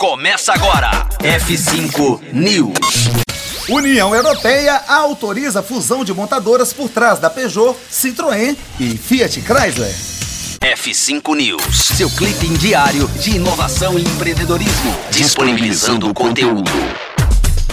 Começa agora. F5 News. União Europeia autoriza a fusão de montadoras por trás da Peugeot, Citroën e Fiat Chrysler. F5 News, seu clipe diário de inovação e empreendedorismo, disponibilizando o conteúdo.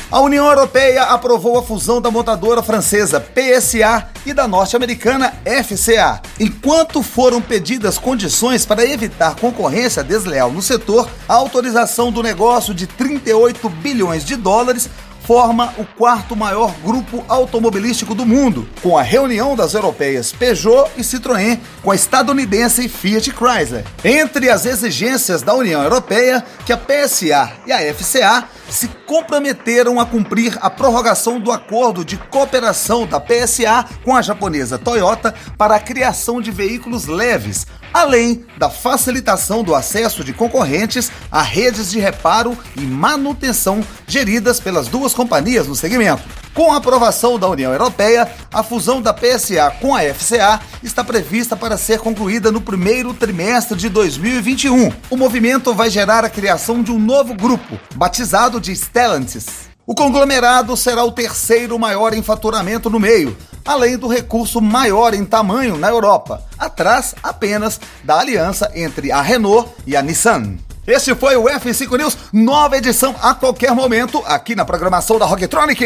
A União Europeia aprovou a fusão da montadora francesa PSA e da norte-americana FCA. Enquanto foram pedidas condições para evitar concorrência desleal no setor, a autorização do negócio de 38 bilhões de dólares forma o quarto maior grupo automobilístico do mundo, com a reunião das europeias Peugeot e Citroën com a estadunidense Fiat Chrysler. Entre as exigências da União Europeia, que a PSA e a FCA se comprometeram a cumprir a prorrogação do acordo de cooperação da PSA com a japonesa Toyota para a criação de veículos leves, além da facilitação do acesso de concorrentes a redes de reparo e manutenção geridas pelas duas companhias no segmento. Com a aprovação da União Europeia, a fusão da PSA com a FCA está prevista para ser concluída no primeiro trimestre de 2021. O movimento vai gerar a criação de um novo grupo, batizado de Stellantis. O conglomerado será o terceiro maior em faturamento no meio, além do recurso maior em tamanho na Europa, atrás apenas da aliança entre a Renault e a Nissan. Este foi o F5 News, nova edição a qualquer momento, aqui na programação da Rocktronic.